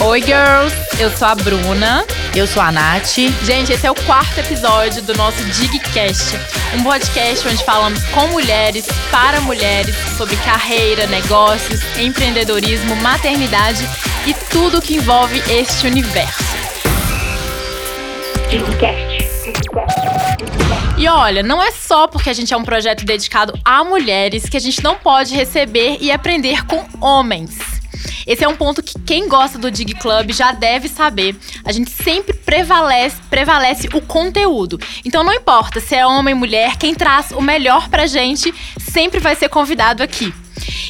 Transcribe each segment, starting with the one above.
Oi, girls! Eu sou a Bruna. Eu sou a Nath. Gente, esse é o quarto episódio do nosso Digcast, um podcast onde falamos com mulheres, para mulheres, sobre carreira, negócios, empreendedorismo, maternidade e tudo que envolve este universo. Digcast. E olha, não é só porque a gente é um projeto dedicado a mulheres que a gente não pode receber e aprender com homens. Esse é um ponto que quem gosta do Dig Club já deve saber. A gente sempre prevalece, prevalece o conteúdo. Então não importa se é homem ou mulher, quem traz o melhor pra gente sempre vai ser convidado aqui.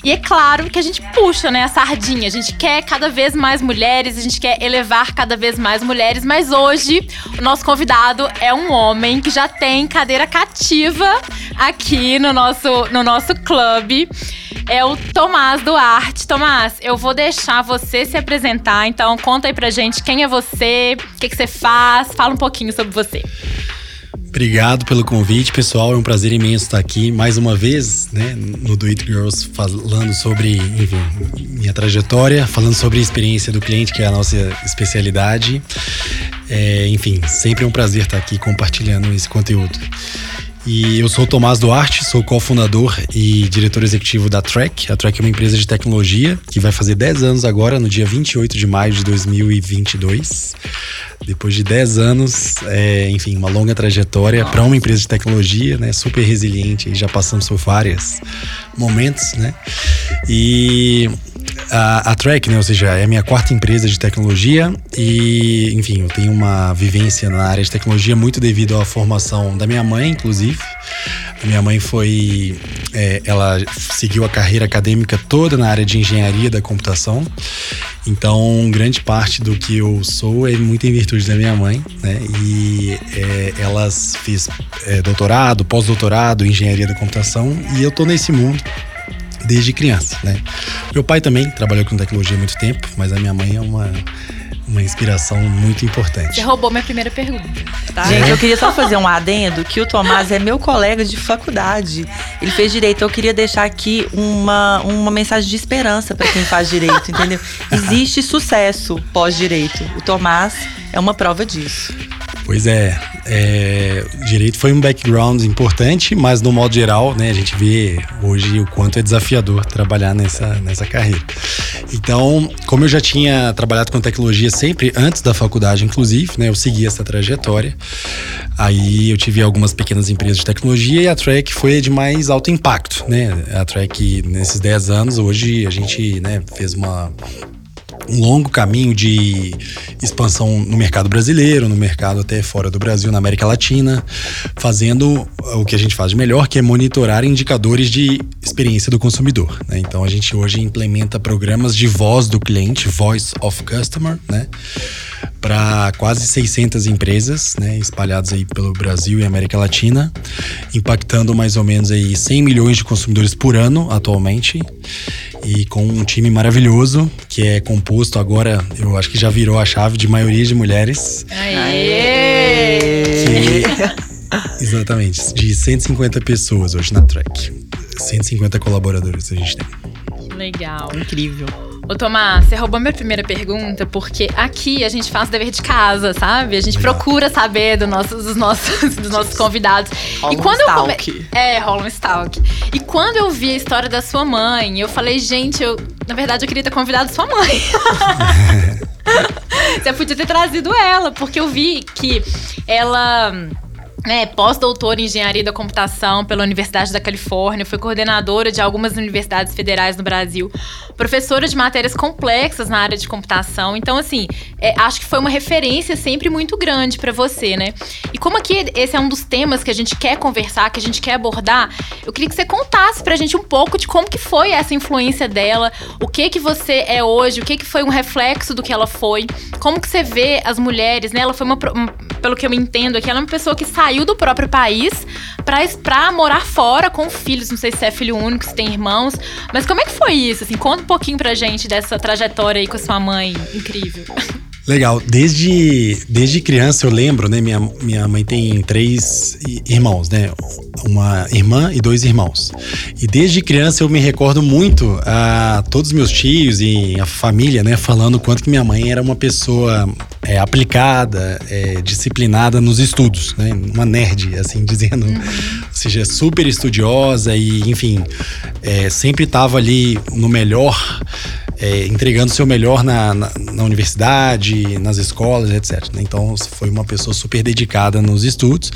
E é claro que a gente puxa, né, a sardinha. A gente quer cada vez mais mulheres, a gente quer elevar cada vez mais mulheres, mas hoje o nosso convidado é um homem que já tem cadeira cativa aqui no nosso, no nosso clube é o Tomás Duarte. Tomás, eu vou deixar você se apresentar, então conta aí pra gente quem é você, o que, que você faz, fala um pouquinho sobre você. Obrigado pelo convite, pessoal. É um prazer imenso estar aqui mais uma vez, né, no Do It Girls, falando sobre, enfim, minha trajetória, falando sobre a experiência do cliente, que é a nossa especialidade. É, enfim, sempre é um prazer estar aqui compartilhando esse conteúdo. E eu sou o Tomás Duarte, sou cofundador e diretor executivo da Track. A Track é uma empresa de tecnologia que vai fazer 10 anos agora, no dia 28 de maio de 2022. Depois de 10 anos, é, enfim, uma longa trajetória para uma empresa de tecnologia, né? Super resiliente, já passamos por vários momentos, né? E a, a né, ou seja, é a minha quarta empresa de tecnologia e, enfim, eu tenho uma vivência na área de tecnologia muito devido à formação da minha mãe, inclusive. A minha mãe foi, é, ela seguiu a carreira acadêmica toda na área de engenharia da computação. Então, grande parte do que eu sou é muito em virtude da minha mãe, né? E é, fez é, doutorado, pós-doutorado, engenharia da computação e eu tô nesse mundo desde criança, né? Meu pai também trabalhou com tecnologia há muito tempo, mas a minha mãe é uma uma inspiração muito importante. Você roubou minha primeira pergunta. Tá? Gente, eu queria só fazer um adendo que o Tomás é meu colega de faculdade. Ele fez direito. Eu queria deixar aqui uma, uma mensagem de esperança para quem faz direito, entendeu? Existe sucesso pós-direito. O Tomás é uma prova disso. Pois é, é, direito foi um background importante, mas no modo geral, né, a gente vê hoje o quanto é desafiador trabalhar nessa, nessa carreira. Então, como eu já tinha trabalhado com tecnologia sempre antes da faculdade, inclusive, né, eu segui essa trajetória. Aí eu tive algumas pequenas empresas de tecnologia e a Track foi de mais alto impacto, né? A Track nesses 10 anos, hoje a gente, né, fez uma um longo caminho de expansão no mercado brasileiro, no mercado até fora do Brasil, na América Latina, fazendo o que a gente faz de melhor, que é monitorar indicadores de experiência do consumidor. Né? Então a gente hoje implementa programas de voz do cliente, Voice of Customer, né? para quase 600 empresas, né, espalhadas aí pelo Brasil e América Latina, impactando mais ou menos aí 100 milhões de consumidores por ano atualmente e com um time maravilhoso que é composto agora, eu acho que já virou a chave de maioria de mulheres. Aê! Que, exatamente, de 150 pessoas hoje na Track. 150 colaboradores a gente tem. Legal. Incrível. Ô, Tomás, você roubou minha primeira pergunta, porque aqui a gente faz o dever de casa, sabe? A gente procura saber do nosso, dos, nossos, dos nossos convidados. Rola e quando um eu come... É, rola um stalk. E quando eu vi a história da sua mãe, eu falei, gente, eu. Na verdade, eu queria ter convidado sua mãe. você podia ter trazido ela, porque eu vi que ela né, pós-doutora em engenharia da computação pela Universidade da Califórnia, foi coordenadora de algumas universidades federais no Brasil, professora de matérias complexas na área de computação. Então, assim, é, acho que foi uma referência sempre muito grande para você, né? E como aqui esse é um dos temas que a gente quer conversar, que a gente quer abordar, eu queria que você contasse pra gente um pouco de como que foi essa influência dela, o que que você é hoje, o que que foi um reflexo do que ela foi, como que você vê as mulheres, né? Ela foi uma, pelo que eu entendo aqui, ela é uma pessoa que saiu saiu do próprio país pra morar fora com filhos. Não sei se é filho único, se tem irmãos. Mas como é que foi isso? Assim, conta um pouquinho pra gente dessa trajetória aí com a sua mãe incrível. Legal. Desde, desde criança eu lembro, né? Minha, minha mãe tem três irmãos, né? Uma irmã e dois irmãos. E desde criança eu me recordo muito a todos os meus tios e a família, né? Falando quanto que minha mãe era uma pessoa é, aplicada, é, disciplinada nos estudos, né? Uma nerd, assim dizendo. Uhum. Ou seja, super estudiosa e, enfim, é, sempre estava ali no melhor é, entregando o seu melhor na, na, na, universidade, nas escolas, etc. Né? Então, foi uma pessoa super dedicada nos estudos.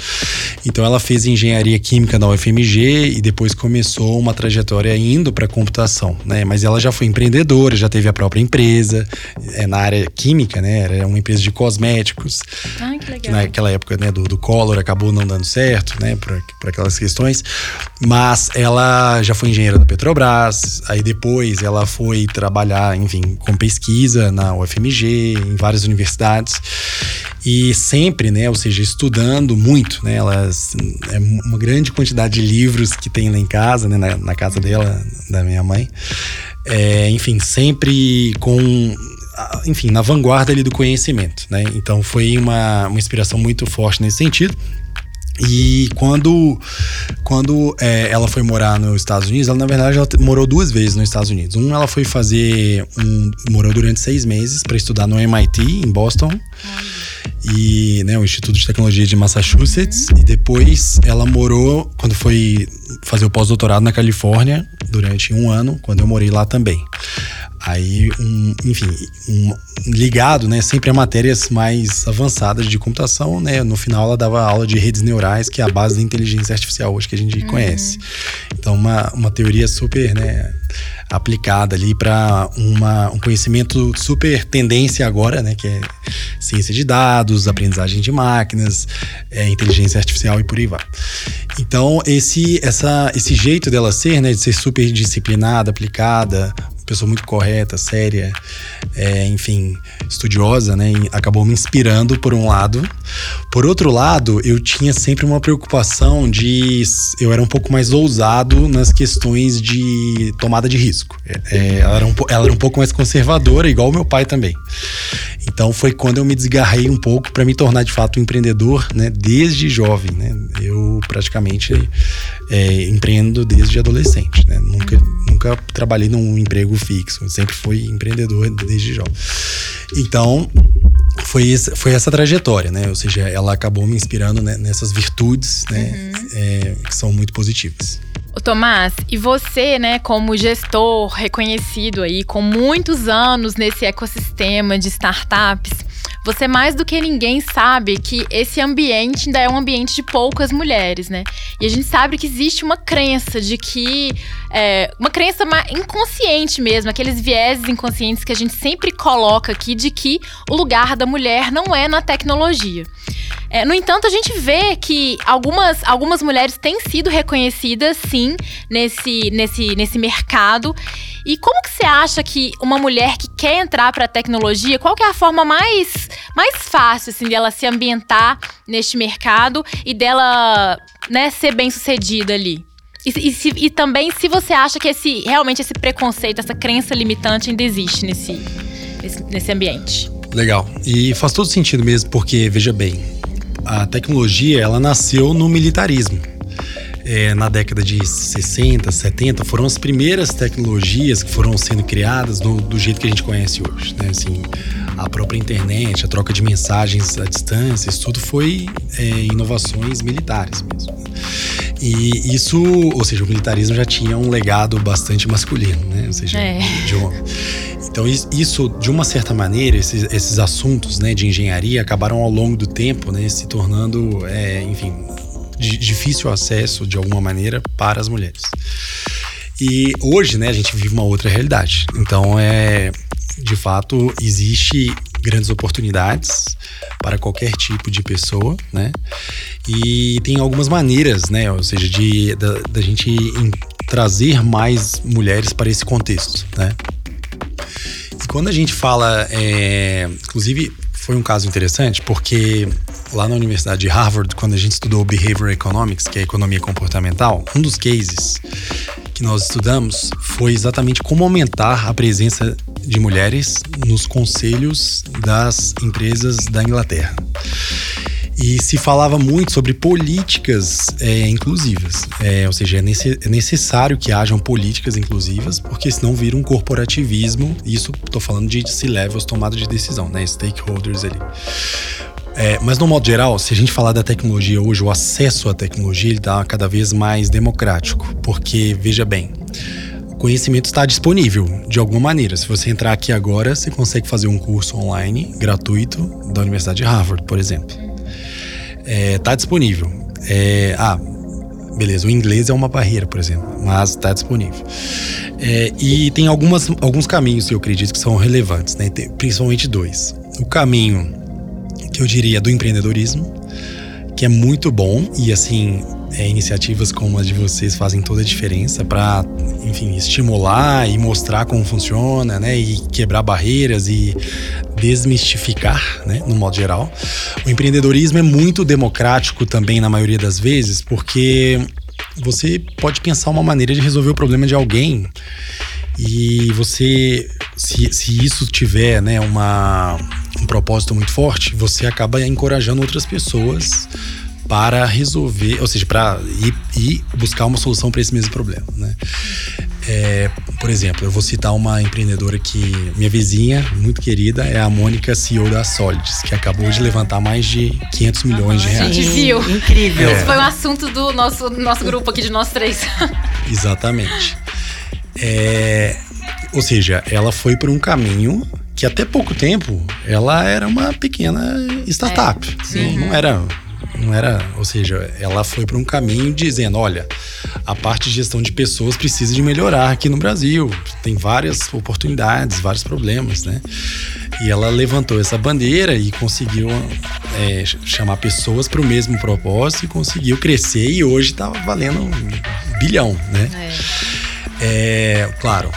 Então, ela fez engenharia química na UFMG e depois começou uma trajetória indo para computação. Né? Mas ela já foi empreendedora, já teve a própria empresa é, na área química, né? Era uma empresa de cosméticos. Que legal. Que naquela época né, do, do Collor acabou não dando certo, né? Por aquelas questões. Mas ela já foi engenheira da Petrobras, aí depois ela foi trabalhar trabalhar, enfim, com pesquisa na UFMG, em várias universidades. E sempre, né, ou seja, estudando muito, né, elas, é uma grande quantidade de livros que tem lá em casa, né, na, na casa dela, da minha mãe. É, enfim, sempre com enfim, na vanguarda ali do conhecimento, né? Então foi uma, uma inspiração muito forte nesse sentido. E quando, quando é, ela foi morar nos Estados Unidos, ela na verdade ela morou duas vezes nos Estados Unidos. Um, ela foi fazer um, morou durante seis meses para estudar no MIT em Boston e né, o Instituto de Tecnologia de Massachusetts. E depois ela morou quando foi fazer o pós-doutorado na Califórnia durante um ano, quando eu morei lá também. Aí, um, enfim, um, ligado, né, sempre a matérias mais avançadas de computação, né? No final ela dava aula de redes neurais, que é a base da inteligência artificial hoje que a gente uhum. conhece. Então, uma, uma teoria super, né, aplicada ali para um conhecimento super tendência agora, né, que é ciência de dados, aprendizagem de máquinas, é, inteligência artificial e por aí vai. Então, esse, essa, esse jeito dela ser, né, de ser super disciplinada, aplicada, pessoa muito correta, séria, é, enfim, estudiosa, né? acabou me inspirando por um lado. Por outro lado, eu tinha sempre uma preocupação de. Eu era um pouco mais ousado nas questões de tomada de risco. É, é ela, era um, ela era um pouco mais conservadora, igual o meu pai também. Então foi quando eu me desgarrei um pouco para me tornar de fato um empreendedor, né? Desde jovem, né? Eu praticamente é, empreendo desde adolescente, né? Nunca, nunca trabalhei num emprego fixo, eu sempre fui empreendedor desde jovem. Então foi, essa, foi essa trajetória, né? Ou seja, ela acabou me inspirando né, nessas virtudes, né? Uhum. É, que são muito positivas. O Tomás, e você, né, como gestor reconhecido aí, com muitos anos nesse ecossistema de startups, você mais do que ninguém sabe que esse ambiente ainda é um ambiente de poucas mulheres, né? E a gente sabe que existe uma crença de que. É, uma crença inconsciente mesmo, aqueles vieses inconscientes que a gente sempre coloca aqui de que o lugar da mulher não é na tecnologia. É, no entanto, a gente vê que algumas, algumas mulheres têm sido reconhecidas, sim, nesse, nesse, nesse mercado. E como que você acha que uma mulher que quer entrar para a tecnologia, qual que é a forma mais, mais fácil assim dela se ambientar neste mercado e dela, né, ser bem sucedida ali? E, e, se, e, também se você acha que esse realmente esse preconceito, essa crença limitante ainda existe nesse, nesse, nesse ambiente. Legal. E faz todo sentido mesmo, porque, veja bem, a tecnologia ela nasceu no militarismo é, na década de 60, 70, foram as primeiras tecnologias que foram sendo criadas do, do jeito que a gente conhece hoje. Né? Assim, a própria internet, a troca de mensagens à distância, isso tudo foi é, inovações militares mesmo. E isso, ou seja, o militarismo já tinha um legado bastante masculino, né? Ou seja, é. de homem. Então, isso, de uma certa maneira, esses, esses assuntos né, de engenharia acabaram ao longo do tempo né, se tornando, é, enfim, de difícil acesso de alguma maneira para as mulheres. E hoje, né, a gente vive uma outra realidade. Então, é de fato existe grandes oportunidades para qualquer tipo de pessoa, né? E tem algumas maneiras, né? Ou seja, de da, gente trazer mais mulheres para esse contexto, né? E quando a gente fala, é, inclusive foi um caso interessante porque lá na Universidade de Harvard, quando a gente estudou Behavioral Economics, que é economia comportamental, um dos cases que nós estudamos foi exatamente como aumentar a presença de mulheres nos conselhos das empresas da Inglaterra. E se falava muito sobre políticas é, inclusivas. É, ou seja, é, nesse, é, necessário que hajam políticas inclusivas, porque senão vira um corporativismo. Isso estou falando de C-levels, tomada de decisão, né? Stakeholders ali. É, mas no modo geral, se a gente falar da tecnologia hoje, o acesso à tecnologia está cada vez mais democrático. Porque, veja bem, o conhecimento está disponível de alguma maneira. Se você entrar aqui agora, você consegue fazer um curso online gratuito da Universidade de Harvard, por exemplo é, tá disponível. É, ah, beleza, o inglês é uma barreira, por exemplo, mas está disponível. É, e tem algumas, alguns caminhos que eu acredito que são relevantes, né? Tem, principalmente dois. O caminho que eu diria do empreendedorismo, que é muito bom e assim é, iniciativas como as de vocês fazem toda a diferença para, enfim, estimular e mostrar como funciona, né? E quebrar barreiras e desmistificar, né? No modo geral. O empreendedorismo é muito democrático também na maioria das vezes, porque você pode pensar uma maneira de resolver o problema de alguém e você, se, se isso tiver, né, uma, um propósito muito forte, você acaba encorajando outras pessoas para resolver, ou seja, para ir, ir, buscar uma solução para esse mesmo problema, né? É, por exemplo, eu vou citar uma empreendedora que minha vizinha, muito querida, é a Mônica, CEO da Solids, que acabou de levantar mais de 500 milhões de reais. A gente viu. Incrível. Esse foi um assunto do nosso, nosso grupo aqui, de nós três. Exatamente. É, ou seja, ela foi por um caminho que até pouco tempo ela era uma pequena startup. É, não, não era não era, ou seja, ela foi para um caminho dizendo, olha, a parte de gestão de pessoas precisa de melhorar aqui no Brasil. Tem várias oportunidades, vários problemas, né? E ela levantou essa bandeira e conseguiu é, chamar pessoas para o mesmo propósito e conseguiu crescer e hoje está valendo um bilhão, né? É. é claro,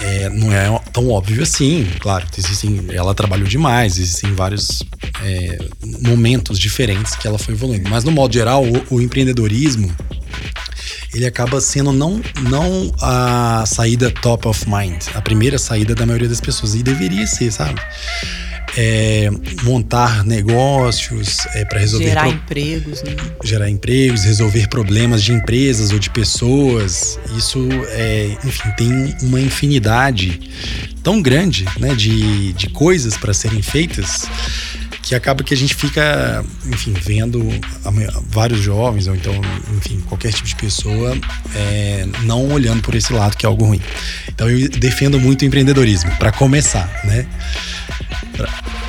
é, não é tão óbvio assim, claro. Existem, ela trabalhou demais, existem vários é, momentos diferentes que ela foi evoluindo. Mas no modo geral, o, o empreendedorismo ele acaba sendo não, não a saída top of mind, a primeira saída da maioria das pessoas. E deveria ser, sabe? É, montar negócios é, para resolver gerar pro... empregos, né? gerar empregos, resolver problemas de empresas ou de pessoas. Isso é, enfim, tem uma infinidade tão grande, né, de, de coisas para serem feitas que acaba que a gente fica, enfim, vendo vários jovens, ou então, enfim, qualquer tipo de pessoa, é, não olhando por esse lado que é algo ruim. Então eu defendo muito o empreendedorismo, para começar, né?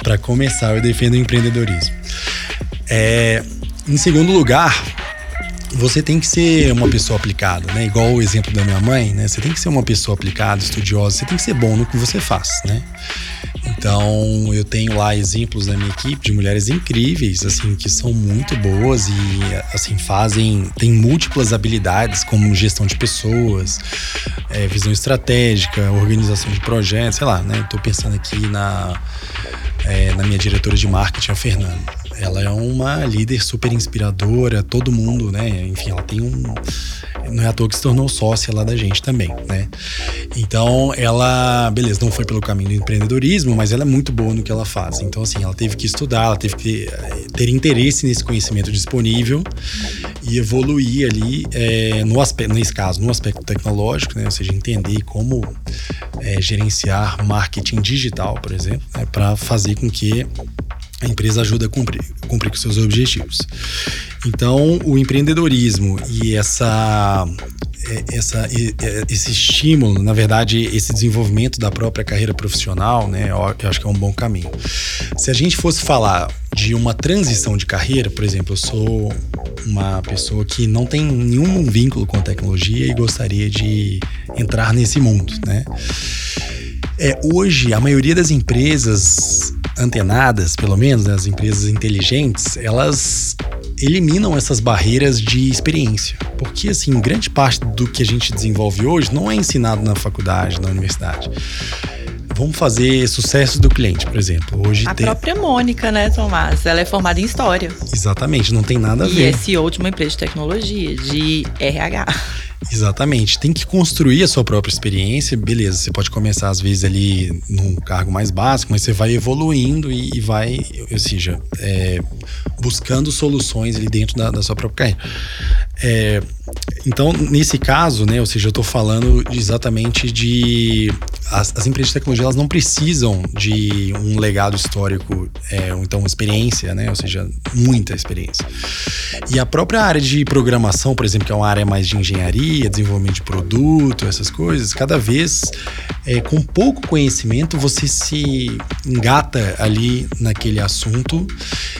Para começar, eu defendo o empreendedorismo. É, em segundo lugar, você tem que ser uma pessoa aplicada, né? Igual o exemplo da minha mãe, né? Você tem que ser uma pessoa aplicada, estudiosa, você tem que ser bom no que você faz, né? Então, eu tenho lá exemplos na minha equipe de mulheres incríveis, assim, que são muito boas e, assim, fazem, têm múltiplas habilidades, como gestão de pessoas, é, visão estratégica, organização de projetos, sei lá, né? Estou pensando aqui na, é, na minha diretora de marketing, a Fernanda. Ela é uma líder super inspiradora, todo mundo, né? Enfim, ela tem um não é à toa que se tornou sócia lá da gente também, né? Então, ela, beleza, não foi pelo caminho do empreendedorismo, mas ela é muito boa no que ela faz. Então, assim, ela teve que estudar, ela teve que eh, ter interesse nesse conhecimento disponível e evoluir ali é, no aspecto, nesse caso, no aspecto tecnológico, né? Ou seja, entender como é, gerenciar marketing digital, por exemplo, né? para fazer com que a empresa ajuda a cumprir, cumprir com seus objetivos. Então, o empreendedorismo e essa, é, essa, esse estímulo, na verdade, esse desenvolvimento da própria carreira profissional, né, eu acho que é um bom caminho. Se a gente fosse falar de uma transição de carreira, por exemplo, eu sou uma pessoa que não tem nenhum vínculo com a tecnologia e gostaria de entrar nesse mundo, né? É, hoje, a maioria das empresas antenadas, pelo menos, né, as empresas inteligentes, elas eliminam essas barreiras de experiência. Porque, assim, grande parte do que a gente desenvolve hoje não é ensinado na faculdade, na universidade. Vamos fazer sucesso do cliente, por exemplo. Hoje a tem... própria Mônica, né, Tomás? Ela é formada em História. Exatamente, não tem nada a ver. E é CEO de uma empresa de tecnologia, de RH. Exatamente. Tem que construir a sua própria experiência. Beleza, você pode começar às vezes ali num cargo mais básico, mas você vai evoluindo e, e vai, ou seja, é, buscando soluções ali dentro da, da sua própria carreira. É, então, nesse caso, né, ou seja, eu estou falando exatamente de as, as, empresas de tecnologia elas não precisam de um legado histórico, é, ou então experiência, né, ou seja, muita experiência. E a própria área de programação, por exemplo, que é uma área mais de engenharia, desenvolvimento de produto, essas coisas, cada vez é, com pouco conhecimento você se engata ali naquele assunto.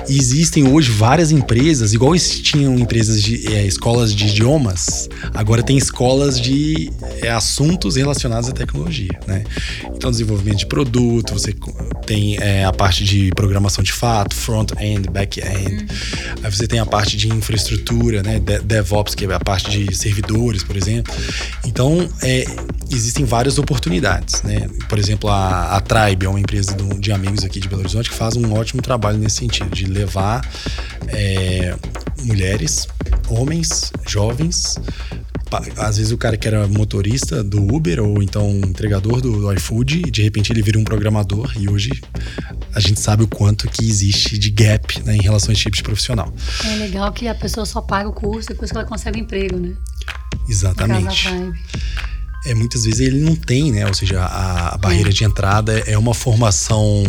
E existem hoje várias empresas, igual tinham empresas de é, escolas de idiomas, agora tem escolas de é, assuntos relacionados à tecnologia, né? Então, desenvolvimento de produto, você tem é, a parte de programação de fato, front-end, back-end. Uhum. Aí você tem a parte de infraestrutura, né? DevOps, que é a parte de servidores, por exemplo. Então, é, existem várias oportunidades, né? Por exemplo, a, a Tribe é uma empresa do, de amigos aqui de Belo Horizonte que faz um ótimo trabalho nesse sentido, de levar é, mulheres, homens, jovens às vezes o cara que era motorista do Uber ou então entregador do, do iFood, de repente ele vira um programador e hoje a gente sabe o quanto que existe de gap né, em relação a esse tipo de profissional. É legal que a pessoa só paga o curso depois que ela consegue um emprego, né? Exatamente. É, muitas vezes ele não tem, né? Ou seja, a, a barreira é. de entrada é uma formação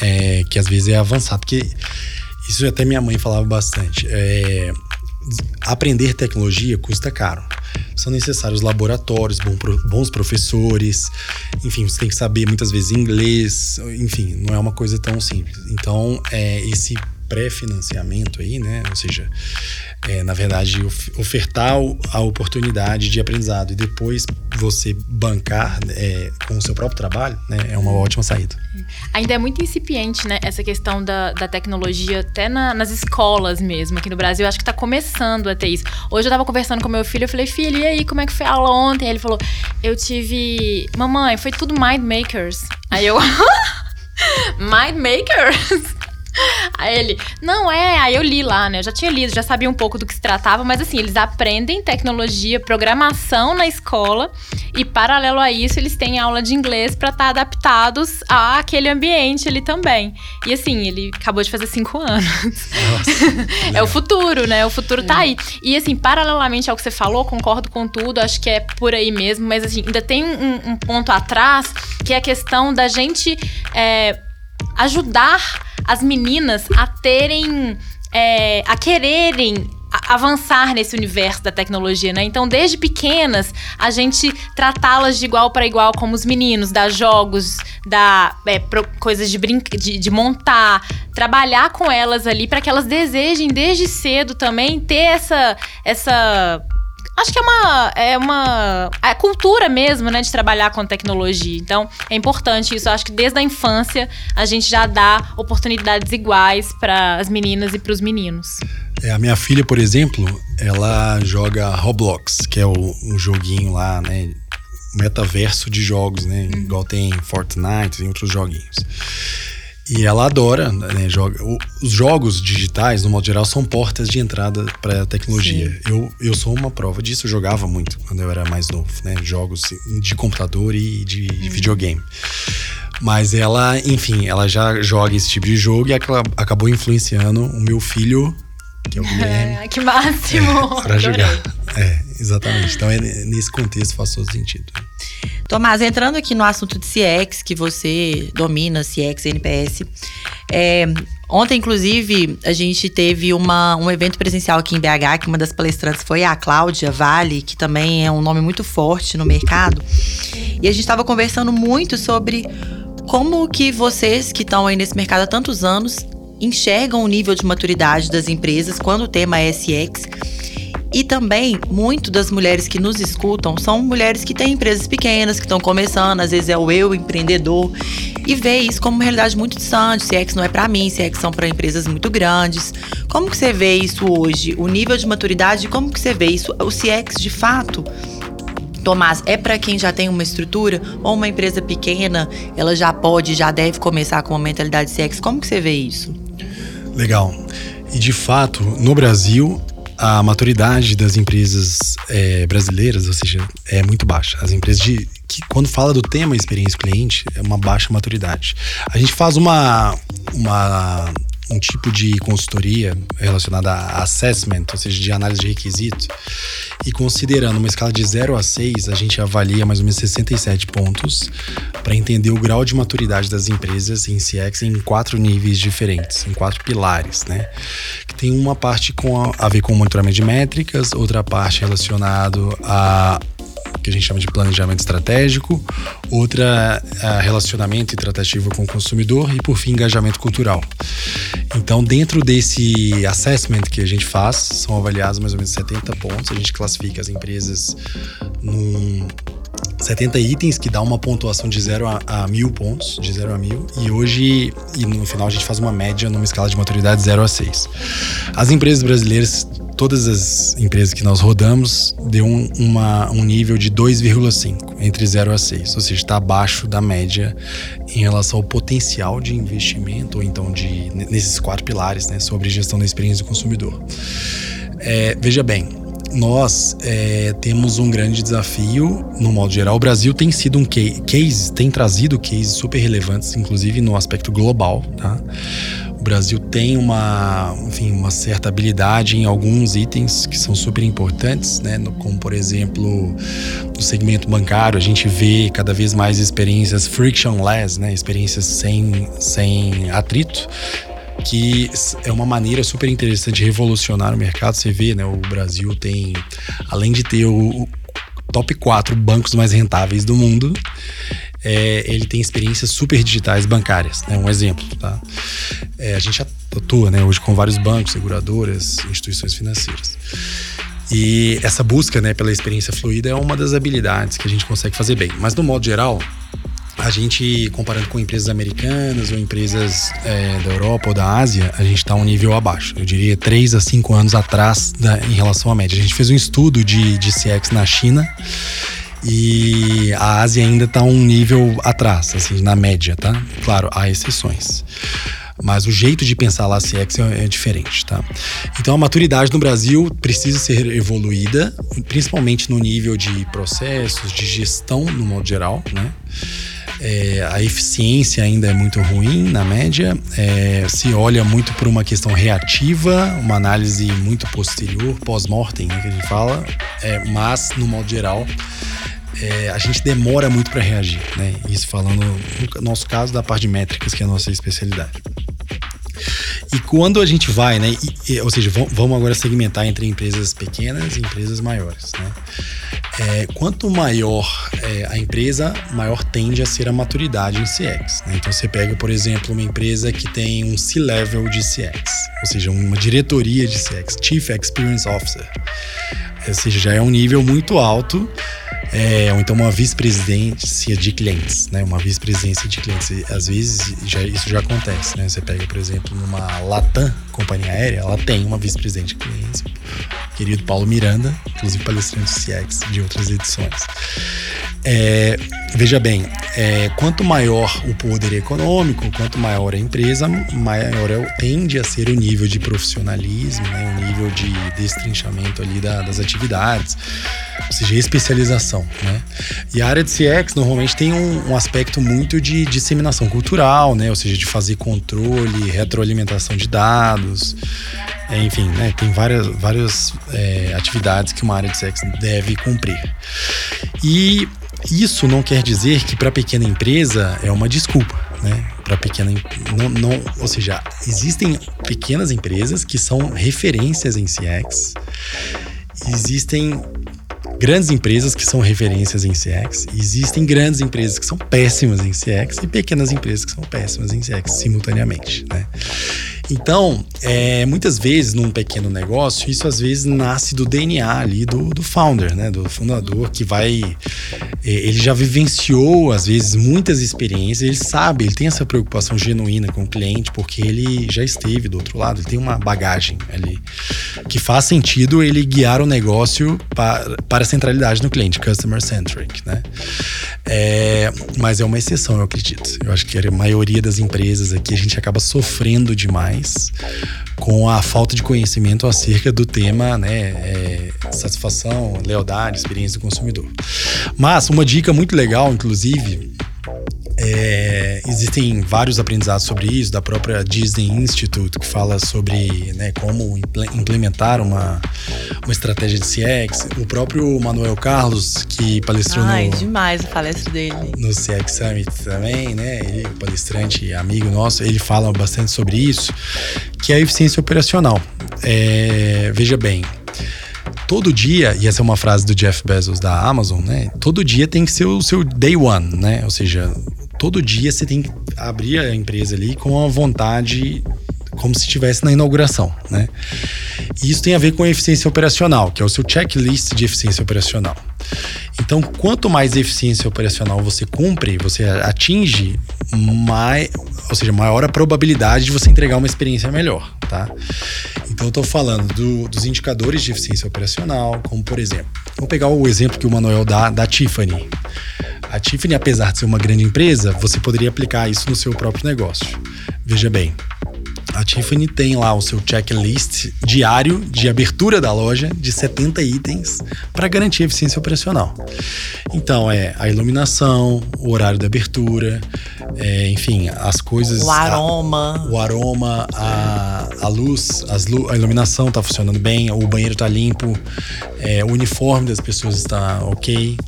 é, que às vezes é avançada. Porque isso até minha mãe falava bastante. É, aprender tecnologia custa caro. São necessários laboratórios, bons professores, enfim, você tem que saber muitas vezes inglês, enfim, não é uma coisa tão simples. Então, é, esse pré-financiamento aí, né? Ou seja, é, na verdade, ofertar a oportunidade de aprendizado e depois você bancar é, com o seu próprio trabalho, né? É uma ótima saída. Ainda é muito incipiente, né? Essa questão da, da tecnologia, até na, nas escolas mesmo. Aqui no Brasil, acho que está começando a ter isso. Hoje eu estava conversando com meu filho, eu falei, filho, e aí, como é que foi a aula ontem? Aí ele falou, eu tive. Mamãe, foi tudo Mind Makers. Aí eu. Mind Makers? Aí ele, não é, aí eu li lá, né? Eu já tinha lido, já sabia um pouco do que se tratava, mas assim, eles aprendem tecnologia, programação na escola e paralelo a isso, eles têm aula de inglês para estar tá adaptados àquele ambiente ali também. E assim, ele acabou de fazer cinco anos. Nossa, é o futuro, né? O futuro tá é. tá aí. E assim, paralelamente ao que você falou, concordo com tudo, acho que é por aí mesmo, mas assim, ainda tem um, um ponto atrás que é a questão da gente é, ajudar as meninas a terem. É, a quererem avançar nesse universo da tecnologia, né? Então, desde pequenas, a gente tratá-las de igual para igual como os meninos, dar jogos, dar é, coisas de, brinca, de, de montar, trabalhar com elas ali para que elas desejem desde cedo também ter essa essa Acho que é uma. É uma. É cultura mesmo, né? De trabalhar com tecnologia. Então, é importante isso. Eu acho que desde a infância a gente já dá oportunidades iguais para as meninas e para os meninos. É, a minha filha, por exemplo, ela joga Roblox, que é o, um joguinho lá, né? Metaverso de jogos, né? Uhum. Igual tem Fortnite e outros joguinhos. E ela adora, né, joga. Os jogos digitais, no modo geral, são portas de entrada para a tecnologia. Eu, eu sou uma prova disso, eu jogava muito quando eu era mais novo, né? Jogos de computador e de, hum. videogame. Mas ela, enfim, ela já joga esse tipo de jogo e acabou influenciando o meu filho, que é o Guilherme. É, que máximo! É, para jogar. É, exatamente. Então, é, nesse contexto faz todo sentido. Tomás, entrando aqui no assunto de CX, que você domina, CX, NPS. É, ontem, inclusive, a gente teve uma, um evento presencial aqui em BH, que uma das palestrantes foi a Cláudia Vale, que também é um nome muito forte no mercado. E a gente estava conversando muito sobre como que vocês que estão aí nesse mercado há tantos anos enxergam o nível de maturidade das empresas quando o tema é SX e também, muito das mulheres que nos escutam são mulheres que têm empresas pequenas, que estão começando, às vezes é o eu empreendedor, e vê isso como uma realidade muito distante, se é não é para mim, se é são para empresas muito grandes. Como que você vê isso hoje? O nível de maturidade, como que você vê isso? O CX de fato Tomás, é para quem já tem uma estrutura ou uma empresa pequena, ela já pode, já deve começar com uma mentalidade CX? Como que você vê isso? Legal. E de fato, no Brasil, a maturidade das empresas é, brasileiras, ou seja, é muito baixa. As empresas de, que, quando fala do tema experiência cliente, é uma baixa maturidade. A gente faz uma, uma um tipo de consultoria relacionada a assessment, ou seja, de análise de requisitos. E considerando uma escala de 0 a 6, a gente avalia mais ou menos 67 pontos para entender o grau de maturidade das empresas em CX em quatro níveis diferentes, em quatro pilares, né? Que tem uma parte com a, a ver com monitoramento de métricas, outra parte relacionado a que a gente chama de planejamento estratégico, outra relacionamento e tratativa com o consumidor e, por fim, engajamento cultural. Então, dentro desse assessment que a gente faz, são avaliados mais ou menos 70 pontos. A gente classifica as empresas num 70 itens que dá uma pontuação de 0 a, a mil pontos, de 0 a mil. E hoje, e no final, a gente faz uma média numa escala de maturidade 0 a 6. As empresas brasileiras todas as empresas que nós rodamos deu um, uma, um nível de 2,5 entre 0 a 6, ou seja, está abaixo da média em relação ao potencial de investimento, ou então de nesses quatro pilares, né, sobre gestão da experiência do consumidor. É, veja bem, nós é, temos um grande desafio no modo geral. O Brasil tem sido um case, tem trazido cases super relevantes, inclusive no aspecto global, tá? Brasil tem uma, enfim, uma certa habilidade em alguns itens que são super importantes, né? como por exemplo no segmento bancário a gente vê cada vez mais experiências frictionless, né? experiências sem, sem atrito que é uma maneira super interessante de revolucionar o mercado. Você vê, né? O Brasil tem, além de ter o top 4 bancos mais rentáveis do mundo, é, ele tem experiências super digitais bancárias, né? Um exemplo, tá? É, a gente atua, né, hoje com vários bancos, seguradoras, instituições financeiras. E essa busca, né, pela experiência fluida é uma das habilidades que a gente consegue fazer bem. Mas no modo geral, a gente, comparando com empresas americanas ou empresas é, da Europa ou da Ásia, a gente está um nível abaixo. Eu diria 3 a 5 anos atrás da, em relação à média. A gente fez um estudo de, de CX na China e a Ásia ainda está um nível atrás, assim, na média, tá? Claro, há exceções. Mas o jeito de pensar lá CX é, é diferente, tá? Então a maturidade no Brasil precisa ser evoluída, principalmente no nível de processos, de gestão no modo geral, né? É, a eficiência ainda é muito ruim na média. É, se olha muito por uma questão reativa, uma análise muito posterior, pós-mortem, né, que a gente fala. É, mas, no modo geral, é, a gente demora muito para reagir, né? Isso falando no nosso caso da parte de métricas, que é a nossa especialidade. E quando a gente vai, né? E, ou seja, vamos agora segmentar entre empresas pequenas e empresas maiores, né? É, quanto maior é, a empresa, maior tende a ser a maturidade em CX. Né? Então você pega, por exemplo, uma empresa que tem um C-level de CX, ou seja, uma diretoria de CX, Chief Experience Officer. Ou seja, já é um nível muito alto é, ou então uma vice-presidência de clientes, né? Uma vice-presidência de clientes. Às vezes já, isso já acontece, né? Você pega, por exemplo, numa Latam, companhia aérea, ela tem uma vice-presidente de clientes, querido Paulo Miranda, inclusive palestrante CX de outras edições. É, veja bem, é, quanto maior o poder econômico, quanto maior a empresa, maior é, tende a ser o nível de profissionalismo, né, o nível de destrinchamento ali da, das atividades, ou seja, especialização. Né? E a área de CX normalmente tem um, um aspecto muito de disseminação cultural, né, ou seja, de fazer controle, retroalimentação de dados, é, enfim, né, tem várias, várias é, atividades que uma área de CX deve cumprir. E isso não quer dizer que para pequena empresa é uma desculpa, né? Para pequena não, não, ou seja, existem pequenas empresas que são referências em CX. Existem grandes empresas que são referências em CX, existem grandes empresas que são péssimas em CX e pequenas empresas que são péssimas em CX simultaneamente, né? Então, é, muitas vezes num pequeno negócio, isso às vezes nasce do DNA ali do, do founder, né? Do fundador que vai É, ele já vivenciou, às vezes, muitas experiências, ele sabe, ele tem essa preocupação genuína com o cliente, porque ele já esteve do outro lado, ele tem uma bagagem ali que faz sentido ele guiar o negócio para, para a centralidade no cliente, customer centric, né? É, mas é uma exceção, eu acredito. Eu acho que a maioria das empresas aqui a gente acaba sofrendo demais com a falta de conhecimento acerca do tema, né? É, satisfação, lealdade, experiência do consumidor. Mas uma dica muito legal, inclusive, é, existem vários aprendizados sobre isso, da própria Disney Institute, que fala sobre né, como implementar uma, uma estratégia de CX. O próprio Manuel Carlos, que palestrou Ai, no. demais a palestra dele. No CX Summit também, né? Ele, palestrante amigo nosso, ele fala bastante sobre isso, que é a eficiência operacional. É, veja bem, todo dia, e essa é uma frase do Jeff Bezos da Amazon, né? Todo dia tem que ser o seu day one, né? Ou seja, todo dia você tem que abrir a empresa ali com a vontade como se estivesse na inauguração, né? E isso tem a ver com a eficiência operacional, que é o seu checklist de eficiência operacional. Então, quanto mais eficiência operacional você cumpre, você atinge, mais, ou seja, maior a probabilidade de você entregar uma experiência melhor, tá? Então, eu estou falando do, dos indicadores de eficiência operacional, como por exemplo, vamos pegar o exemplo que o Manuel dá da Tiffany. A Tiffany, apesar de ser uma grande empresa, você poderia aplicar isso no seu próprio negócio. Veja bem, a Tiffany tem lá o seu checklist diário de abertura da loja de 70 itens para garantir a eficiência operacional. Então, é a iluminação, o horário da abertura, é, enfim, as coisas. O aroma. A, o aroma, a, a luz, as, a iluminação está funcionando bem, o banheiro está limpo, é, o uniforme das pessoas está ok.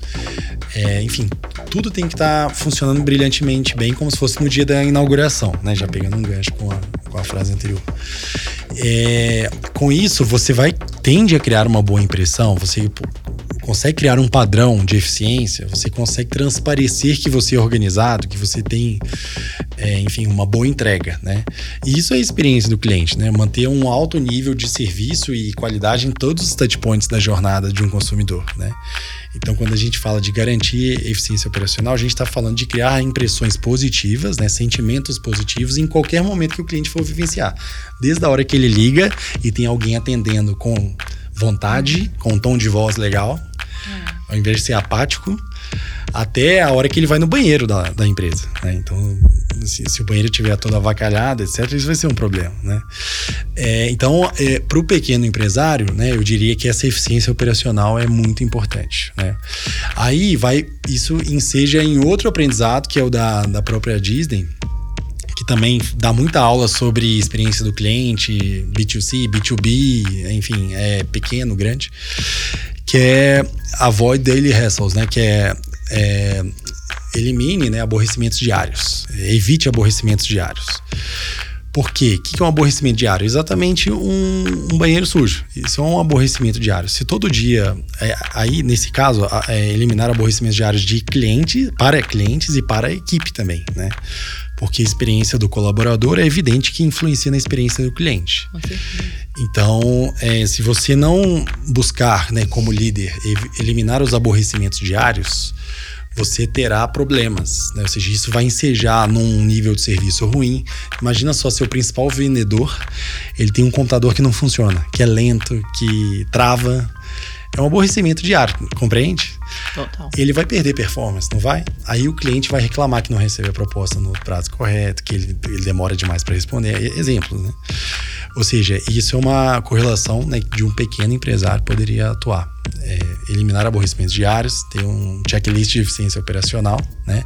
É, enfim, tudo tem que estar tá funcionando brilhantemente bem, como se fosse no dia da inauguração, né? Já pegando um gancho com a, com a frase anterior. É, com isso, você vai tende a criar uma boa impressão, você consegue criar um padrão de eficiência, você consegue transparecer que você é organizado, que você tem, é, enfim, uma boa entrega, né? E isso é a experiência do cliente, né? Manter um alto nível de serviço e qualidade em todos os touchpoints da jornada de um consumidor, né? Então, quando a gente fala de garantir eficiência operacional, a gente está falando de criar impressões positivas, né, sentimentos positivos em qualquer momento que o cliente for vivenciar. Desde a hora que ele liga e tem alguém atendendo com vontade, com um tom de voz legal, é. ao invés de ser apático, até a hora que ele vai no banheiro da, da empresa. Né? Então, se, se, o banheiro estiver todo avacalhado, etc., isso vai ser um problema. Né? É, então, é, para o pequeno empresário, né, eu diria que essa eficiência operacional é muito importante. Né? Aí vai, isso enseja em outro aprendizado, que é o da, da própria Disney, que também dá muita aula sobre experiência do cliente, B2C, B2B, enfim, é pequeno, grande, que é Avoid Daily Hassles, né? Que é, é elimine né, aborrecimentos diários, evite aborrecimentos diários. Por quê? O que é um aborrecimento diário? Exatamente um, um, banheiro sujo. Isso é um aborrecimento diário. Se todo dia, é, aí nesse caso, é, eliminar aborrecimentos diários de cliente, para clientes e para a equipe também, né? Porque a experiência do colaborador é evidente que influencia na experiência do cliente. Então, é, se você não buscar, né, como líder, eliminar os aborrecimentos diários, você terá problemas, né? Ou seja, isso vai ensejar num nível de serviço ruim. Imagina só seu principal vendedor, ele tem um computador que não funciona, que é lento, que trava. É um aborrecimento diário, compreende? Total. Ele vai perder performance, não vai? Aí o cliente vai reclamar que não recebe a proposta no prazo correto, que ele, ele demora demais para responder. Exemplos, né? Ou seja, isso é uma correlação né, de um pequeno empresário poderia atuar. É, eliminar aborrecimentos diários, ter um checklist de eficiência operacional, né?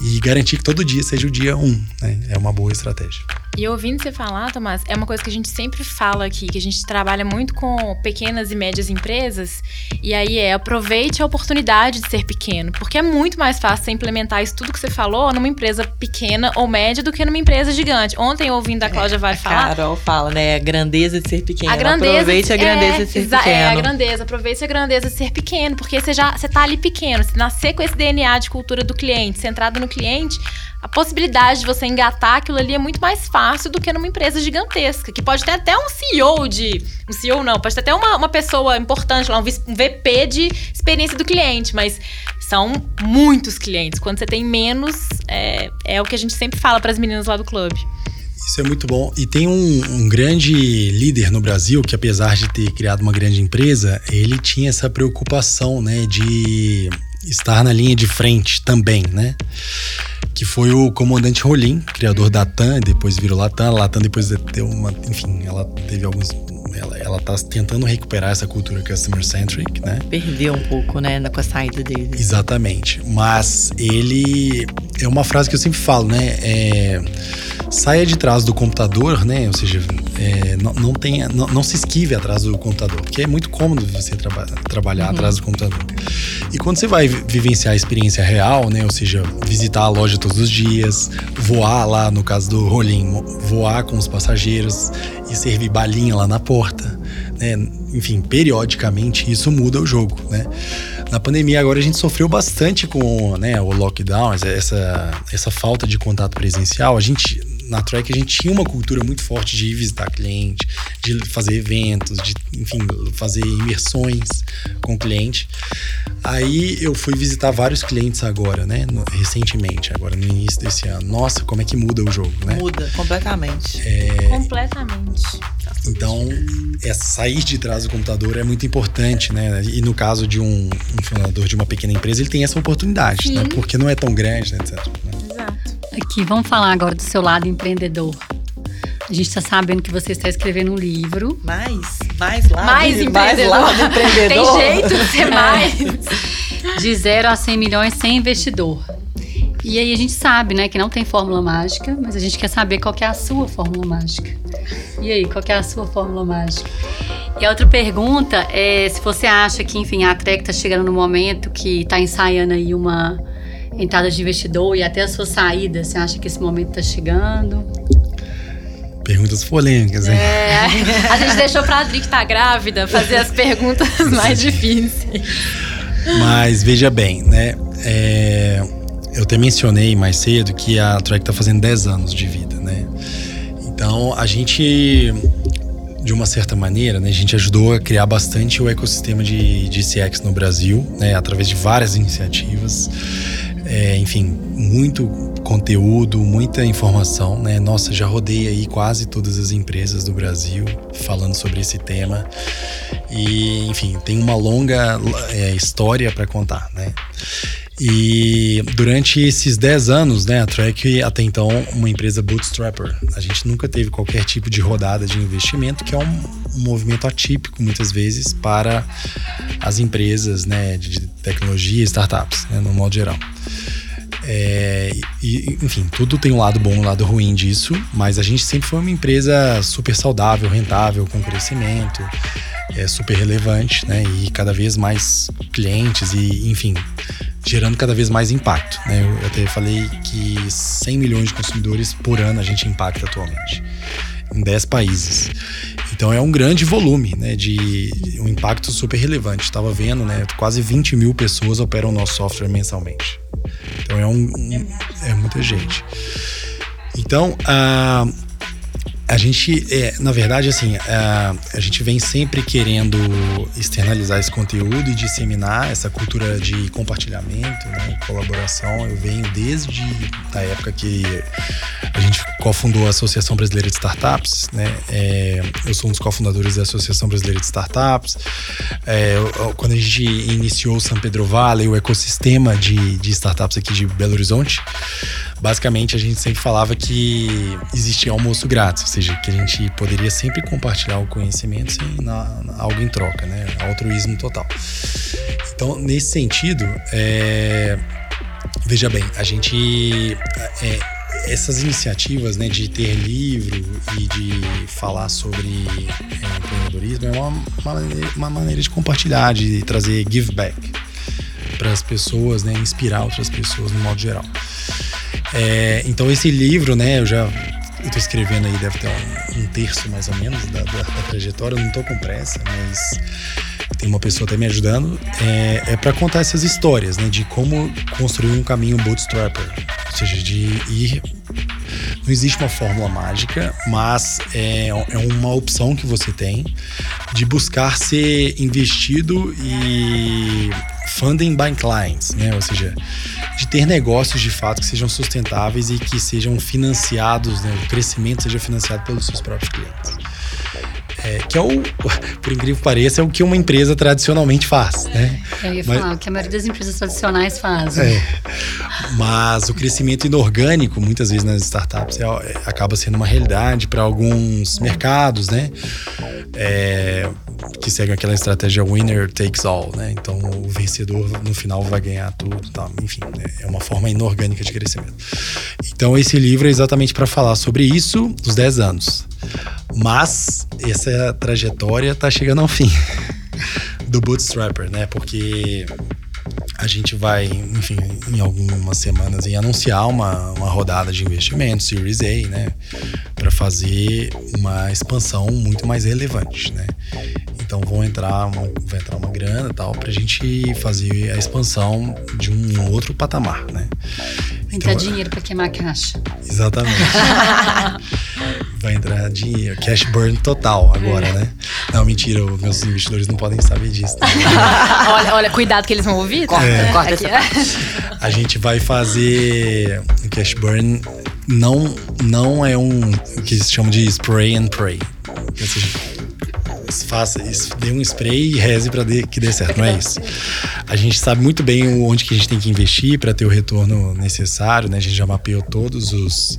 E garantir que todo dia seja o dia um, né? É uma boa estratégia. E ouvindo você falar, Tomás, é uma coisa que a gente sempre fala aqui, que a gente trabalha muito com pequenas e médias empresas, e aí é aproveite a oportunidade de ser pequeno, porque é muito mais fácil você implementar isso tudo que você falou numa empresa pequena ou média do que numa empresa gigante. Ontem, ouvindo a Cláudia é, Vale falar. A Carol fala, né? A grandeza de ser pequeno. A grandeza, aproveite a grandeza é, de ser pequeno. É, a grandeza. Aproveite a grandeza de ser pequeno, porque você já você tá ali pequeno. Se nascer com esse DNA de cultura do cliente, centrado no cliente, a possibilidade de você engatar aquilo ali é muito mais fácil do que numa empresa gigantesca, que pode ter até um CEO de. Um CEO não, pode ter até uma, uma pessoa importante lá, um VP de experiência do cliente, mas São muitos clientes. Quando você tem menos, é, é o que a gente sempre fala para as meninas lá do clube. Isso é muito bom. E tem um, um, grande líder no Brasil que, apesar de ter criado uma grande empresa, ele tinha essa preocupação, né, de estar na linha de frente também, né? Que foi o comandante Rolim, criador da TAM, depois virou Latam. Latam depois deu uma. Enfim, ela teve alguns ela, ela tá tentando recuperar essa cultura customer centric, né? Perdeu um pouco, né, com a saída dele. Exatamente. Mas ele é uma frase que eu sempre falo, né? É, saia de trás do computador, né? Ou seja, é, não, não, tenha, não, não, se esquive atrás do computador, porque é muito cômodo você traba trabalhar uhum. atrás do computador. E quando você vai vivenciar a experiência real, né? Ou seja, visitar a loja todos os dias, voar lá, no caso do Rolim, voar com os passageiros e servir balinha lá na porta, né? Enfim, periodicamente isso muda o jogo, né? Na pandemia agora a gente sofreu bastante com né, o lockdown, essa, essa falta de contato presencial. A gente na Track a gente tinha uma cultura muito forte de ir visitar cliente, de fazer eventos, de, enfim, fazer imersões com o cliente. Aí eu fui visitar vários clientes agora, né? No, recentemente, agora no início desse ano. Nossa, como é que muda o jogo, né? Muda, completamente. É... Completamente. Então, é, sair de trás do computador é muito importante, né? E no caso de um, um fundador de uma pequena empresa, ele tem essa oportunidade, né? Sim. né? Porque não é tão grande, né? Etc, né? Aqui, vamos falar agora do seu lado empreendedor. A gente está sabendo que você está escrevendo um livro. Mais, mais lá. Mais empreendedor. Mais lá empreendedor. Tem jeito de ser mais. De zero a 100 milhões sem investidor. E aí a gente sabe, né, que não tem fórmula mágica, mas a gente quer saber qual que é a sua fórmula mágica. E aí, qual que é a sua fórmula mágica? E a outra pergunta é se você acha que, enfim, a Trek está chegando no momento que está ensaiando aí uma entrada de investidor e até a sua saída, você acha que esse momento está chegando? Perguntas polêmicas, hein? É, a gente deixou pra Adri que tá grávida fazer as perguntas mais difíceis. Mas veja bem, né? É, eu até mencionei mais cedo que a Trek está fazendo 10 anos de vida, né? Então a gente, de uma certa maneira, né, a gente ajudou a criar bastante o ecossistema de, de CX no Brasil, né, através de várias iniciativas. É, enfim, muito conteúdo, muita informação, né? Nossa, já rodei aí quase todas as empresas do Brasil falando sobre esse tema. E, enfim, tem uma longa é, história para contar, né? E durante esses 10 anos, né, a Track até então uma empresa bootstrapper. A gente nunca teve qualquer tipo de rodada de investimento, que é um, um movimento atípico muitas vezes para as empresas, né, de tecnologia startups, né, no modo geral. É, e, enfim, tudo tem um lado bom e um lado ruim disso, mas a gente sempre foi uma empresa super saudável, rentável, com crescimento, é super relevante, né? E cada vez mais clientes e, enfim, gerando cada vez mais impacto. Né? Eu até falei que 100 milhões de consumidores por ano a gente impacta atualmente em 10 países. Então é um grande volume, né, de um impacto super relevante. Estava vendo, né, quase 20 mil pessoas operam nosso software mensalmente. Então é um, um é muita gente. Então, uh, a gente, é, na verdade, assim, a, a, gente vem sempre querendo externalizar esse conteúdo e disseminar essa cultura de compartilhamento, né, colaboração. Eu venho desde a época que a gente cofundou a Associação Brasileira de Startups, né? É, eu sou um dos cofundadores da Associação Brasileira de Startups. É, quando a gente iniciou o São Pedro Valley, o ecossistema de, de startups aqui de Belo Horizonte, basicamente a gente sempre falava que existia almoço grátis, ou seja, que a gente poderia sempre compartilhar o conhecimento sem na, algo em troca, né? Altruísmo total. Então, nesse sentido, é, veja bem, a gente é, essas iniciativas né, de ter livro e de falar sobre é, empreendedorismo é uma, uma, uma, maneira de compartilhar, de trazer give back para as pessoas, né, inspirar outras pessoas no modo geral. É, então esse livro, né, eu já eu tô escrevendo aí, deve ter um, um terço mais ou menos da, da, da, trajetória, eu não tô com pressa, mas tem uma pessoa até me ajudando, é, é para contar essas histórias, né, de como construir um caminho bootstrapper, ou seja, de ir não existe uma fórmula mágica, mas é, é uma opção que você tem de buscar ser investido e funding by clients, né? Ou seja, de ter negócios de fato que sejam sustentáveis e que sejam financiados, né? o crescimento seja financiado pelos seus próprios clientes. É, que é o, por incrível que pareça, é o que uma empresa tradicionalmente faz, né? Eu ia falar, Mas- o que a maioria das empresas tradicionais fazem. É. Mas o crescimento inorgânico, muitas vezes nas startups, é- é- acaba sendo uma realidade para alguns mercados, né? É, que seguem aquela estratégia winner takes all, né? Então o vencedor no final vai ganhar tudo, tal. enfim, né? é uma forma inorgânica de crescimento. Então esse livro é exatamente para falar sobre isso dos 10 anos. Mas essa trajetória tá chegando ao fim do Bootstrapper, né? Porque a gente vai, enfim, em algumas semanas aí, anunciar uma, uma rodada de investimento, Series A, né? Para fazer uma expansão muito mais relevante, né? Então vão entrar uma, vai entrar uma grana e tal pra gente fazer a expansão de um outro patamar, né? Entrar Então, dinheiro pra queimar a caixa. Exatamente. Vai entrar dinheiro, cash burn total agora, né? Não, mentira, os meus investidores não podem saber disso. né? olha, olha, cuidado que eles vão ouvir. Tá? Corta, corta Aqui, essa A gente vai fazer um cash burn não não é um o que eles chamam de spray and pray. Ou seja, faça, dê um spray e reze para que dê certo, não é isso. A gente sabe muito bem onde que a gente tem que investir para ter o retorno necessário, né? A gente já mapeou todos os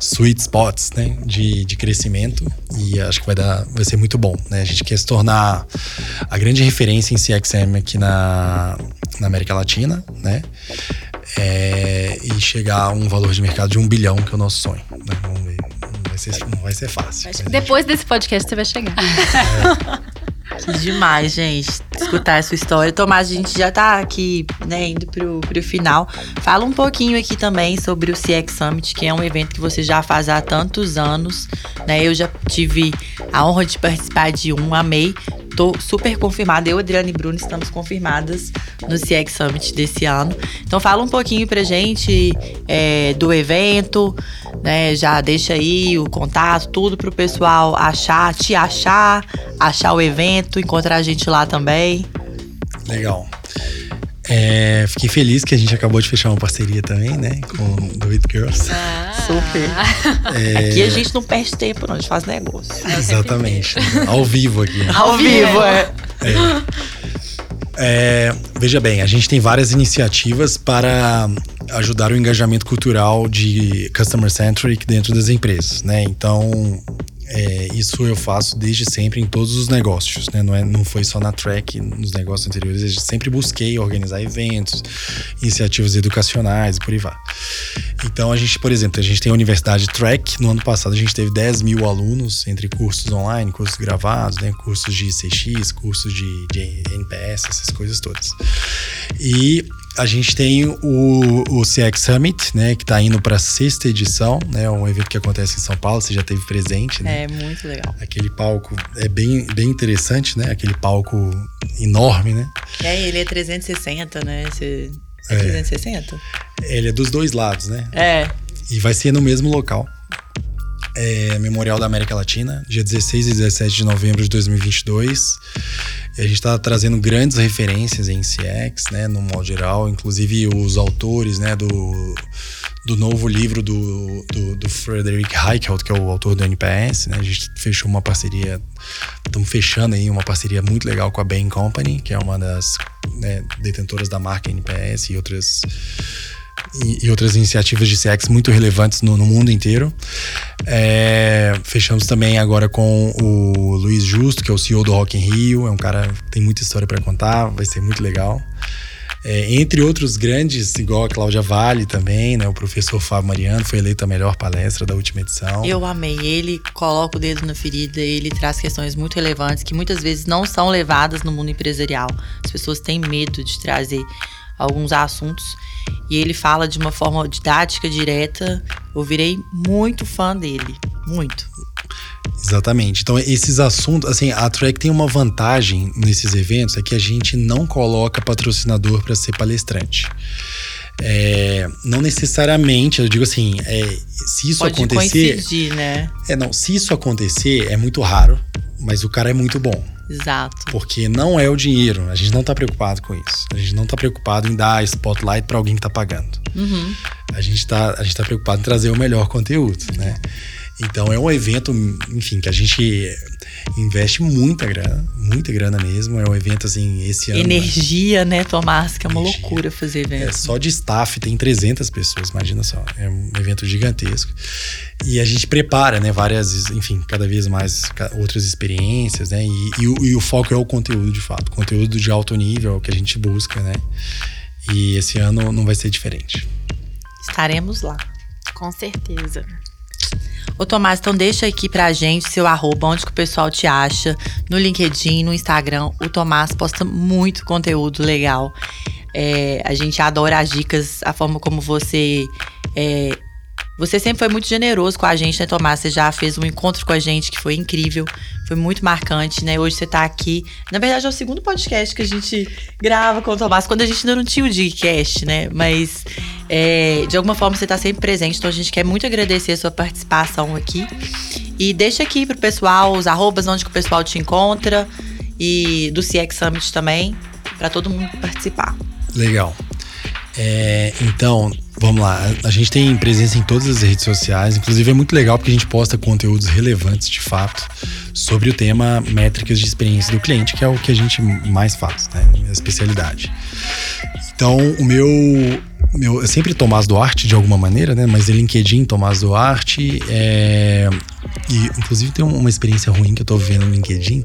sweet spots, né, de, de crescimento e acho que vai dar vai ser muito bom, né? A gente quer se tornar a grande referência em CXM aqui na, na América Latina, né? É, e chegar a um valor de mercado de um bilhão, que é o nosso sonho. né? Vamos ver. Não vai ser, não vai ser fácil. Acho que mas Depois desse podcast você vai chegar. Que demais, gente, escutar essa história. Tomás, a gente já tá aqui, né, indo pro, pro final. Fala um pouquinho aqui também sobre o CX Summit, que é um evento que você já faz há tantos anos, né? Eu já tive a honra de participar de um, amei. Tô super confirmada. Eu, Adriana e Bruno estamos confirmadas no CX Summit desse ano. Então fala um pouquinho pra gente é, do evento, né? Já deixa aí o contato, tudo pro pessoal achar, te achar, achar o evento, encontrar a gente lá também. Legal. É, fiquei feliz que a gente acabou de fechar uma parceria também, né? Com o Do It Girls. Super. É, Aqui a gente não perde tempo, não, a gente faz negócio. Exatamente. Ao vivo aqui. Ao vivo, é. É, veja bem, a gente tem várias iniciativas para ajudar o engajamento cultural de customer centric dentro das empresas, né? Então, é, isso eu faço desde sempre em todos os negócios, né? Não, é, não foi só na Track, nos negócios anteriores, eu sempre busquei organizar eventos, iniciativas educacionais e por aí vai. Então, a gente, por exemplo, a gente tem a Universidade Track. No ano passado, a gente teve 10 mil alunos entre cursos online, cursos gravados, né? Cursos de CX, cursos de, de NPS, essas coisas todas. E a gente tem o, o CX Summit, né? Que tá indo para a sexta edição, né? Um evento que acontece em São Paulo, você já teve presente, né? É muito legal. Aquele palco é bem, bem interessante, né? Aquele palco enorme, né? É, ele é 360, né? Esse... É 360? Ele é dos dois lados, né? É. E vai ser no mesmo local. É Memorial da América Latina, dia 16 e 17 de novembro de 2022. A gente está trazendo grandes referências em CX, né, no modo geral, inclusive os autores, né, do, do novo livro do, do, do Frederick Reichelt, que é o autor do NPS, né, a gente fechou uma parceria, estamos fechando aí uma parceria muito legal com a Bain Company, que é uma das né, detentoras da marca NPS e outras e, e outras iniciativas de CX muito relevantes no, no mundo inteiro. É, fechamos também agora com o Luiz Justo, que é o CEO do Rock in Rio. É um cara que tem muita história para contar, vai ser muito legal. É, entre outros grandes, igual a Cláudia Vale também, né? O professor Fábio Mariano foi eleito a melhor palestra da última edição. Eu amei. Ele coloca o dedo na ferida, ele traz questões muito relevantes que muitas vezes não são levadas no mundo empresarial. As pessoas têm medo de trazer alguns assuntos e ele fala de uma forma didática, direta. Eu virei muito fã dele. Muito. Exatamente. Então, esses assuntos, assim, a Trek tem uma vantagem nesses eventos é que a gente não coloca patrocinador para ser palestrante. É, não necessariamente, eu digo assim, é, se isso Pode acontecer, coincidir, né? é não, se isso acontecer é muito raro, mas o cara é muito bom. Exato. Porque não é o dinheiro. A gente não tá preocupado com isso. A gente não tá preocupado em dar spotlight para alguém que tá pagando. Uhum. A gente tá, a gente tá preocupado em trazer o melhor conteúdo, né? Então é um evento, enfim, que a gente investe muita grana, muita grana mesmo. É um evento assim, esse ano. Energia, né, Tomás? Que é uma Energia. loucura fazer evento. É, só de staff tem 300 pessoas, imagina só. É um evento gigantesco. E a gente prepara, né, várias, enfim, cada vez mais outras experiências, né? E, e o, e o foco é o conteúdo, de fato. Conteúdo de alto nível é o que a gente busca, né? E esse ano não vai ser diferente. Estaremos lá. Com certeza. Ô Tomás, então deixa aqui pra gente seu arroba, onde que o pessoal te acha, no LinkedIn, no Instagram. O Tomás posta muito conteúdo legal. É, a gente adora as dicas, a forma como você. é, você sempre foi muito generoso com a gente, né, Tomás? Você já fez um encontro com a gente que foi incrível, foi muito marcante, né? Hoje você tá aqui. Na verdade, é o segundo podcast que a gente grava com o Tomás, quando a gente ainda não tinha o Digcast, né? Mas é, de alguma forma você tá sempre presente, então a gente quer muito agradecer a sua participação aqui. E deixa aqui pro pessoal os arrobas onde que o pessoal te encontra e do CX Summit também, pra todo mundo participar. Legal. É, então, vamos lá. A, gente tem presença em todas as redes sociais. Inclusive, é muito legal porque a gente posta conteúdos relevantes de fato sobre o tema métricas de experiência do cliente, que é o que a gente mais faz, né? A especialidade. Então, o meu. meu é sempre Tomás Duarte, de alguma maneira, né? Mas é LinkedIn Tomás Duarte. É, e, inclusive, tem uma experiência ruim que eu tô vivendo no LinkedIn,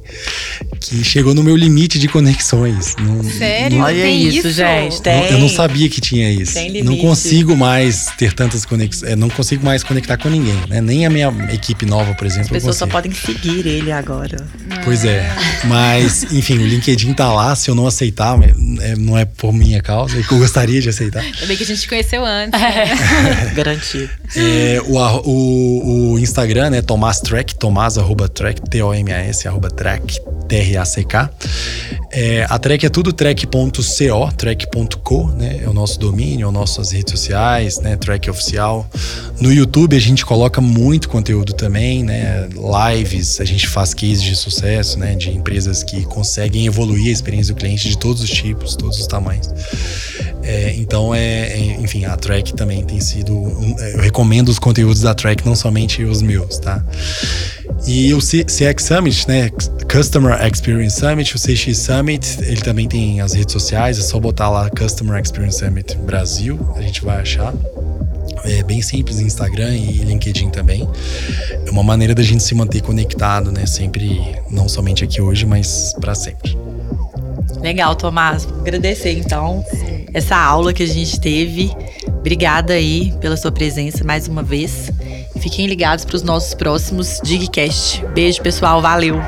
que chegou no meu limite de conexões. Não- Sério? não- Olha Tem isso, gente. não-. Eu não sabia que tinha isso. Tem não limite. consigo mais ter tantas conexões. Não consigo mais conectar com ninguém, né? Nem a minha equipe nova, por exemplo. As pessoas só podem seguir ele agora. Pois é. Mas, enfim, o LinkedIn tá lá. Se eu não aceitar, é- não é por minha causa, é que eu gostaria de aceitar. Ainda bem que a gente te conheceu antes. Garantido. É, o, o, o Instagram, né? Tomás Track, Tomás arroba track, T-O-M-A-S, arroba track, T-R-A-C-K. É, a track é tudo track.co, track.co, né? É o nosso domínio, é nossas redes sociais, né? Track oficial. No YouTube a gente coloca muito conteúdo também, né? Lives, a gente faz cases de sucesso, né? De empresas que conseguem evoluir a experiência do cliente de todos os tipos, todos os tamanhos. É, então, é, é, enfim, a Track também tem sido. um- é, eu recomendo os conteúdos da Track, não somente os meus, tá? E o CX Summit, né? Customer Experience Summit, o CX Summit, ele também tem as redes sociais, é só botar lá Customer Experience Summit Brasil, a gente vai achar. É bem simples, Instagram e LinkedIn também. É uma maneira da gente se manter conectado, né? Sempre, não somente aqui hoje, mas para sempre. Legal, Tomás. Vou Agradecer, então, essa aula que a gente teve. Obrigada aí pela sua presença mais uma vez. Fiquem ligados para os nossos próximos Digcast. Beijo, pessoal. Valeu.